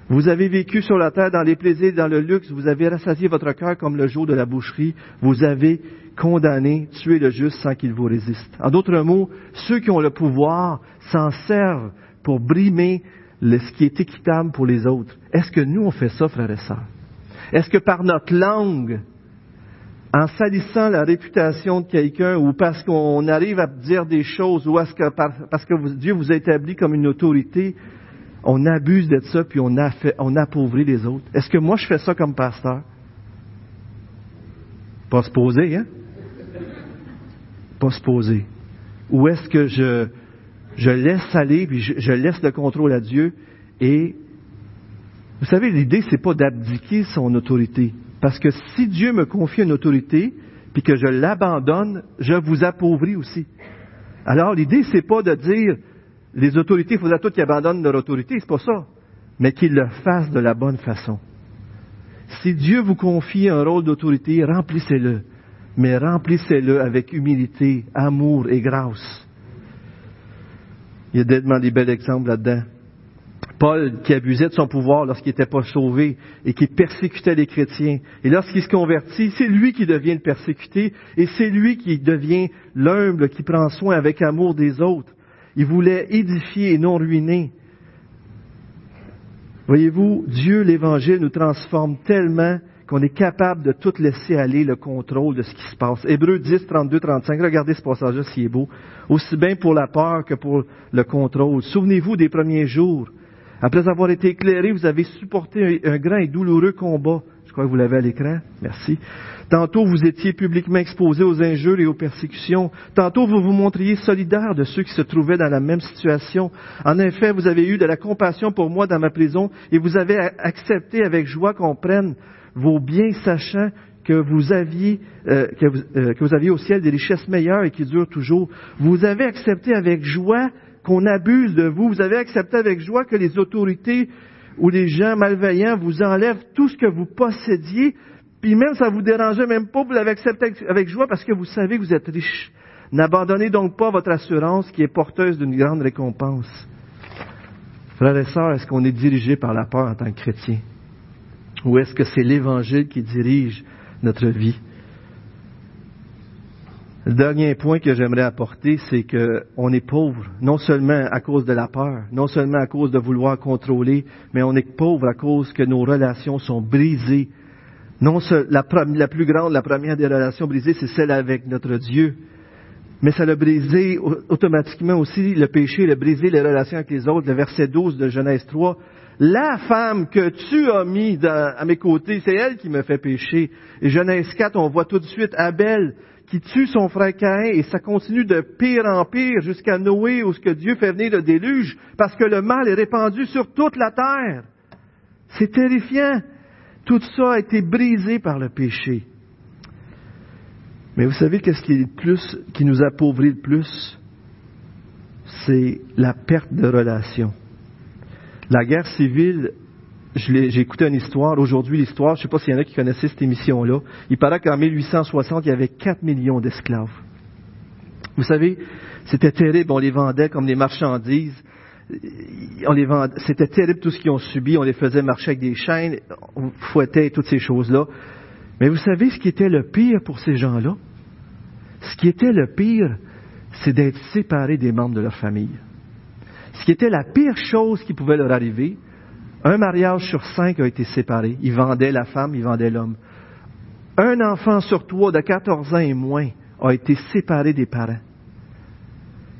Vous avez vécu sur la terre dans les plaisirs, dans le luxe, vous avez rassasié votre cœur comme le jour de la boucherie, vous avez condamné, tué le juste sans qu'il vous résiste. En d'autres mots, ceux qui ont le pouvoir s'en servent pour brimer ce qui est équitable pour les autres. Est-ce que nous on fait ça, frères et sœurs? Est-ce que par notre langue, en salissant la réputation de quelqu'un ou parce qu'on arrive à dire des choses ou parce que Dieu vous a établi comme une autorité, on abuse de ça puis on, appauvrit les autres. Est-ce que moi je fais ça comme pasteur? Pas se poser, hein? Pas se poser. Ou est-ce que je, je laisse aller puis je, je laisse le contrôle à Dieu et vous savez, l'idée, c'est pas d'abdiquer son autorité. Parce que si Dieu me confie une autorité, puis que je l'abandonne, je vous appauvris aussi. Alors, l'idée, c'est pas de dire, les autorités, il faudrait toutes qu'ils abandonnent leur autorité, c'est pas ça. Mais qu'ils le fassent de la bonne façon. Si Dieu vous confie un rôle d'autorité, remplissez-le. Mais remplissez-le avec humilité, amour et grâce. Il y a tellement des bels exemples là-dedans. Paul qui abusait de son pouvoir lorsqu'il n'était pas sauvé et qui persécutait les chrétiens. Et lorsqu'il se convertit, c'est lui qui devient le persécuté et c'est lui qui devient l'humble qui prend soin avec amour des autres. Il voulait édifier et non ruiner. Voyez-vous, Dieu, l'Évangile, nous transforme tellement qu'on est capable de tout laisser aller le contrôle de ce qui se passe. Hébreu 10, 32, 35, regardez ce passage-là s'il est beau. Aussi bien pour la peur que pour le contrôle. Souvenez-vous des premiers jours. Après avoir été éclairé, vous avez supporté un, grand et douloureux combat. Je crois que vous l'avez à l'écran. Merci. Tantôt, vous étiez publiquement exposé aux injures et aux persécutions. Tantôt, vous vous montriez solidaire de ceux qui se trouvaient dans la même situation. En effet, vous avez eu de la compassion pour moi dans ma prison et vous avez accepté avec joie qu'on prenne vos biens, sachant que vous aviez euh, euh, que vous aviez au ciel des richesses meilleures et qui durent toujours. Vous avez accepté avec joie qu'on abuse de vous. Vous avez accepté avec joie que les autorités ou les gens malveillants vous enlèvent tout ce que vous possédiez puis même ça vous dérangeait même pas, vous l'avez accepté avec joie parce que vous savez que vous êtes riche. N'abandonnez donc pas votre assurance qui est porteuse d'une grande récompense. Frères et sœurs, est-ce qu'on est dirigé par la peur en tant que chrétien? Ou est-ce que c'est l'Évangile qui dirige notre vie? Le dernier point que j'aimerais apporter, c'est qu'on est pauvre, non seulement à cause de la peur, non seulement à cause de vouloir contrôler, mais on est pauvre à cause que nos relations sont brisées non, la, la plus grande, la première des relations brisées, c'est celle avec notre Dieu. Mais ça l'a brisé automatiquement aussi, le péché, le brisé les relations avec les autres. Le verset 12 de Genèse 3. La femme que tu as mis à mes côtés, c'est elle qui me fait pécher. Et Genèse 4, on voit tout de suite Abel qui tue son frère Caïn et ça continue de pire en pire jusqu'à Noé où ce que Dieu fait venir le déluge parce que le mal est répandu sur toute la terre. C'est terrifiant. Tout ça a été brisé par le péché. Mais vous savez qu'est-ce qui est le plus, qui nous appauvrit le plus? C'est la perte de relations. La guerre civile, j'ai écouté une histoire, aujourd'hui l'histoire, je ne sais pas s'il y en a qui connaissaient cette émission-là, il paraît qu'en 1860, il y avait 4 millions d'esclaves. Vous savez, c'était terrible, on les vendait comme des marchandises, on les c'était terrible tout ce qu'ils ont subi, on les faisait marcher avec des chaînes, on fouettait toutes ces choses-là. Mais vous savez ce qui était le pire pour ces gens-là? Ce qui était le pire, c'est d'être séparés des membres de leur famille. Ce qui était la pire chose qui pouvait leur arriver, un mariage sur cinq a été séparé. Ils vendaient la femme, ils vendaient l'homme. Un enfant sur trois de 14 ans et moins a été séparé des parents.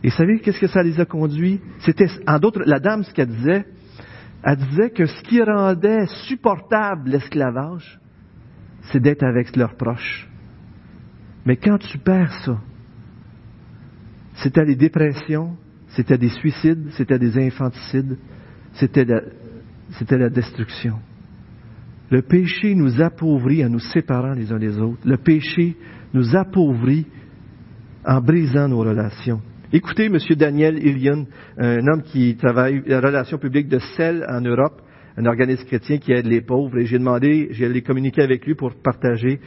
Et vous savez qu'est-ce que ça les a conduits? C'était, en d'autres, la dame, ce qu'elle disait, elle disait que ce qui rendait supportable l'esclavage, c'est d'être avec leurs proches. Mais quand tu perds ça, c'était des dépressions, c'était des suicides, c'était des infanticides, c'était la, c'était la destruction. Le péché nous appauvrit en nous séparant les uns des autres. Le péché nous appauvrit en brisant nos relations. Écoutez M. Daniel Ilion, un homme qui travaille en relations publiques de sel en Europe, un organisme chrétien qui aide les pauvres, et j'ai demandé, j'ai allé communiquer avec lui pour partager,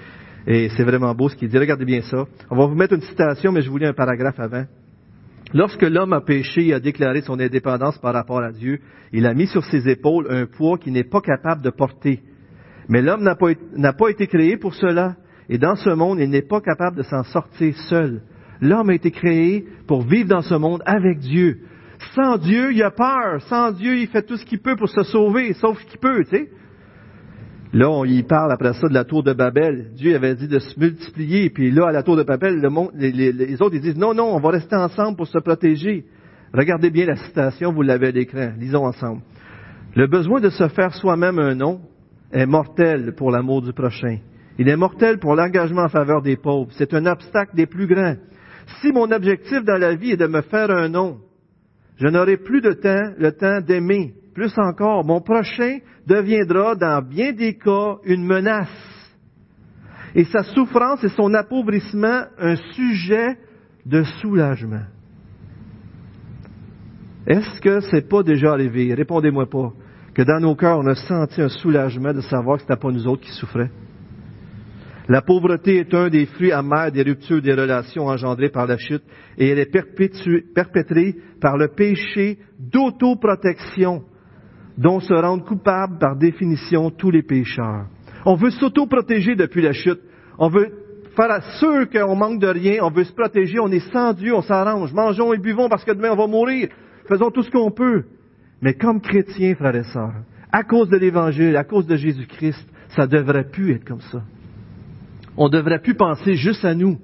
et c'est vraiment beau ce qu'il dit. Regardez bien ça. On va vous mettre une citation, mais je vous lis un paragraphe avant. Lorsque l'homme a péché et a déclaré son indépendance par rapport à Dieu, il a mis sur ses épaules un poids qu'il n'est pas capable de porter. Mais l'homme n'a pas, pas été créé pour cela, et dans ce monde, il n'est pas capable de s'en sortir seul. L'homme a été créé pour vivre dans ce monde avec Dieu. Sans Dieu, il a peur. Sans Dieu, il fait tout ce qu'il peut pour se sauver, sauf ce qu'il peut, tu sais. Là, on y parle après ça de la tour de Babel. Dieu avait dit de se multiplier, puis là, à la tour de Babel, les, autres, disent, non, non, on va rester ensemble pour se protéger. Regardez bien la citation, vous l'avez à l'écran. Lisons ensemble. Le besoin de se faire soi-même un nom est mortel pour l'amour du prochain. Il est mortel pour l'engagement en faveur des pauvres. C'est un obstacle des plus grands. Si mon objectif dans la vie est de me faire un nom, je n'aurai plus de temps, le temps d'aimer. Plus encore, mon prochain deviendra dans bien des cas une menace. Et sa souffrance et son appauvrissement un sujet de soulagement. Est-ce que c'est pas déjà arrivé? Répondez-moi pas. Que dans nos cœurs, on a senti un soulagement de savoir que ce pas nous autres qui souffraient. La pauvreté est un des fruits amers des ruptures des relations engendrées par la chute et elle est perpétrée par le péché d'autoprotection dont se rendent coupables par définition tous les pécheurs. On veut s'autoprotéger depuis la chute. On veut faire sûr qu'on manque de rien. On veut se protéger. On est sans Dieu. On s'arrange. Mangeons et buvons parce que demain on va mourir. Faisons tout ce qu'on peut. Mais comme chrétiens, frères et sœurs, à cause de l'Évangile, à cause de Jésus-Christ, Ça devrait plus être comme ça. On devrait plus penser juste à nous.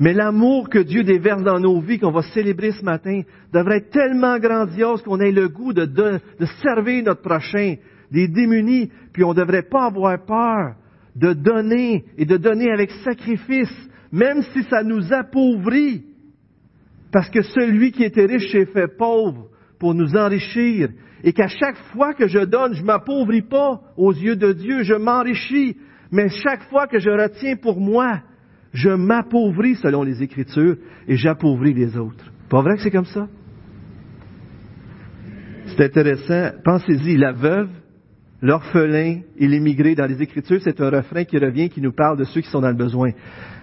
Mais l'amour que Dieu déverse dans nos vies, qu'on va célébrer ce matin, devrait être tellement grandiose qu'on ait le goût de, servir notre prochain, des démunis, puis on ne devrait pas avoir peur de donner et de donner avec sacrifice, même si ça nous appauvrit. Parce que celui qui était riche s'est fait pauvre pour nous enrichir. Et qu'à chaque fois que je donne, je m'appauvris pas aux yeux de Dieu, je m'enrichis. Mais chaque fois que je retiens pour moi, je m'appauvris selon les Écritures et j'appauvris les autres. Pas vrai que c'est comme ça? C'est intéressant. Pensez-y, la veuve, l'orphelin et l'immigré dans les Écritures, c'est un refrain qui revient, qui nous parle de ceux qui sont dans le besoin.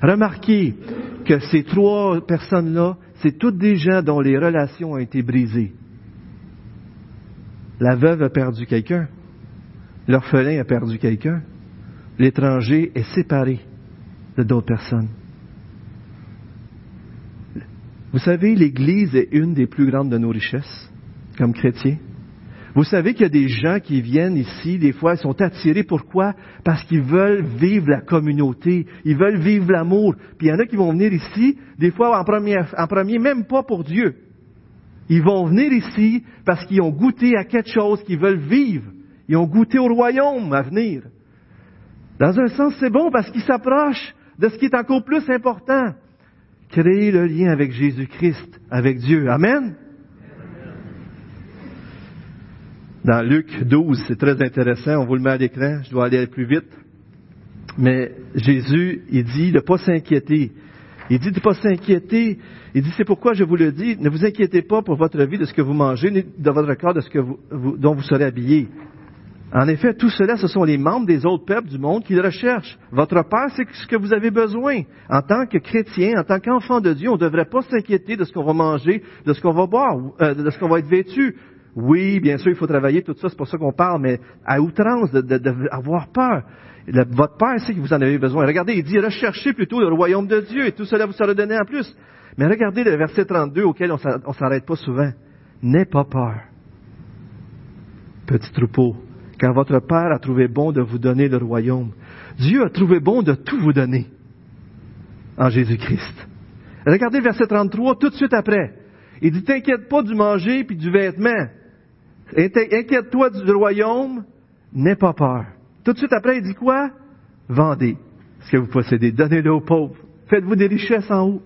Remarquez que ces trois personnes-là, c'est toutes des gens dont les relations ont été brisées. La veuve a perdu quelqu'un. L'orphelin a perdu quelqu'un. L'étranger est séparé de d'autres personnes. Vous savez, l'Église est une des plus grandes de nos richesses, comme chrétiens. Vous savez qu'il y a des gens qui viennent ici, des fois, ils sont attirés. Pourquoi? Parce qu'ils veulent vivre la communauté, ils veulent vivre l'amour. Puis il y en a qui vont venir ici, des fois en premier, en premier même pas pour Dieu. Ils vont venir ici parce qu'ils ont goûté à quelque chose qu'ils veulent vivre. Ils ont goûté au royaume à venir. Dans un sens, c'est bon parce qu'ils s'approchent de ce qui est encore plus important. Créer le lien avec Jésus-Christ, avec Dieu. Amen. Dans Luc 12, c'est très intéressant, on vous le met à l'écran, je dois aller plus vite. Mais Jésus, il dit de ne pas s'inquiéter. Il dit de ne pas s'inquiéter. Il dit, c'est pourquoi je vous le dis, ne vous inquiétez pas pour votre vie de ce que vous mangez, ni de votre corps de ce que vous, dont vous serez habillé. En effet, tout cela, ce sont les membres des autres peuples du monde qui le recherchent. Votre Père, c'est ce que vous avez besoin. En tant que chrétien, en tant qu'enfant de Dieu, on ne devrait pas s'inquiéter de ce qu'on va manger, de ce qu'on va boire, euh, de ce qu'on va être vêtu. Oui, bien sûr, il faut travailler, tout ça, c'est pour ça qu'on parle, mais à outrance, d'avoir peur. votre Père sait que vous en avez besoin. Regardez, il dit, recherchez plutôt le royaume de Dieu et tout cela vous sera donné en plus. Mais regardez le verset 32 auquel on s'arrête pas souvent. N'aie pas peur. Petit troupeau, car votre Père a trouvé bon de vous donner le royaume. Dieu a trouvé bon de tout vous donner en Jésus-Christ. Regardez verset 33 tout de suite après. Il dit, t'inquiète pas du manger puis du vêtement. Inquiète-toi du royaume, n'aie pas peur. Tout de suite après, il dit quoi? Vendez ce que vous possédez, donnez-le aux pauvres. Faites-vous des richesses en haut.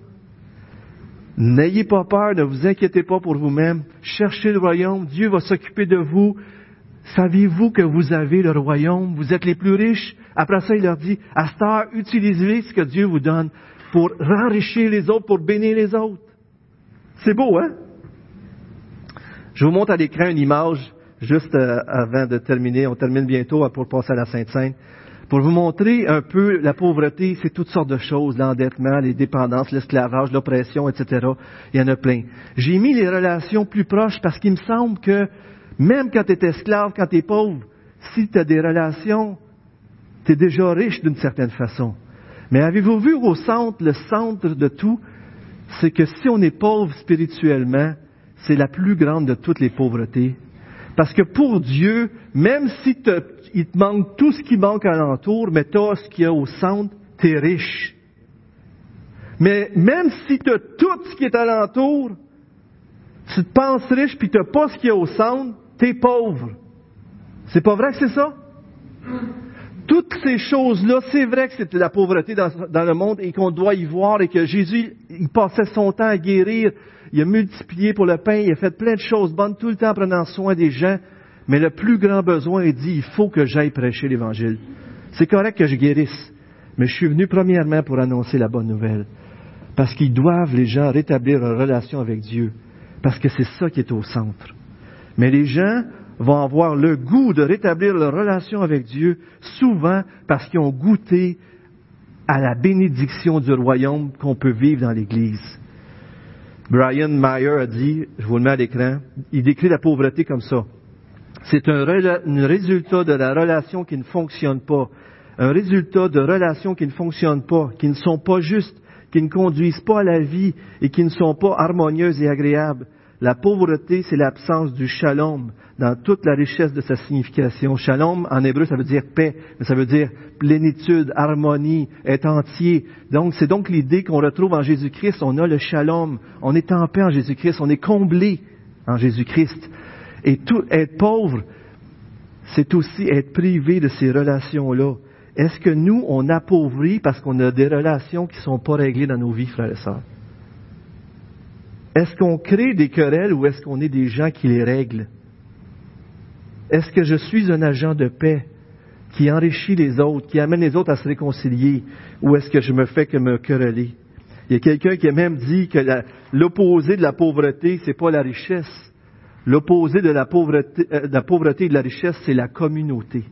N'ayez pas peur, ne vous inquiétez pas pour vous-même. Cherchez le royaume, Dieu va s'occuper de vous. Saviez-vous que vous avez le royaume? Vous êtes les plus riches? Après ça, il leur dit, à utilisez ce que Dieu vous donne pour enrichir les autres, pour bénir les autres. C'est beau, hein? Je vous montre à l'écran une image, juste euh, avant de terminer. On termine bientôt pour passer à la Sainte-Sainte. Pour vous montrer un peu la pauvreté, c'est toutes sortes de choses, l'endettement, les dépendances, l'esclavage, l'oppression, etc. Il y en a plein. J'ai mis les relations plus proches parce qu'il me semble que même quand tu es esclave, quand tu es pauvre, si tu as des relations, tu es déjà riche d'une certaine façon. Mais avez-vous vu au centre, le centre de tout, c'est que si on est pauvre spirituellement, c'est la plus grande de toutes les pauvretés. Parce que pour Dieu, même si il te manque tout ce qui manque alentour, mais tu ce qu'il y a au centre, tu es riche. Mais même si tu as tout ce qui est alentour, tu te penses riche puis tu n'as pas ce qu'il y a au centre, tu es pauvre. C'est pas vrai que c'est ça? Toutes ces choses-là, c'est vrai que c'est la pauvreté dans, le monde et qu'on doit y voir et que Jésus, il passait son temps à guérir. Il a multiplié pour le pain, il a fait plein de choses bonnes tout le temps en prenant soin des gens. Mais le plus grand besoin, il dit, il faut que j'aille prêcher l'Évangile. C'est correct que je guérisse, mais je suis venu premièrement pour annoncer la bonne nouvelle. Parce qu'ils doivent, les gens, rétablir une relation avec Dieu. Parce que c'est ça qui est au centre. Mais les gens vont avoir le goût de rétablir leur relation avec Dieu, souvent parce qu'ils ont goûté à la bénédiction du royaume qu'on peut vivre dans l'Église. Brian Meyer a dit, je vous le mets à l'écran, il décrit la pauvreté comme ça. C'est un, résultat de la relation qui ne fonctionne pas, un résultat de relations qui ne fonctionnent pas, qui ne sont pas justes, qui ne conduisent pas à la vie et qui ne sont pas harmonieuses et agréables. La pauvreté, c'est l'absence du shalom dans toute la richesse de sa signification. Shalom, en hébreu, ça veut dire paix, mais ça veut dire plénitude, harmonie, être entier. Donc, c'est donc l'idée qu'on retrouve en Jésus-Christ. On a le shalom. On est en paix en Jésus-Christ. On est comblé en Jésus-Christ. Et tout, être pauvre, c'est aussi être privé de ces relations-là. Est-ce que nous, on appauvrit parce qu'on a des relations qui ne sont pas réglées dans nos vies, frères et sœurs? Est-ce qu'on crée des querelles ou est-ce qu'on est des gens qui les règlent? Est-ce que je suis un agent de paix qui enrichit les autres, qui amène les autres à se réconcilier, ou est-ce que je me fais que me quereller? Il y a quelqu'un qui a même dit que l'opposé de la pauvreté, c'est pas la richesse. L'opposé de la pauvreté, euh, de la pauvreté et de la richesse, c'est la communauté.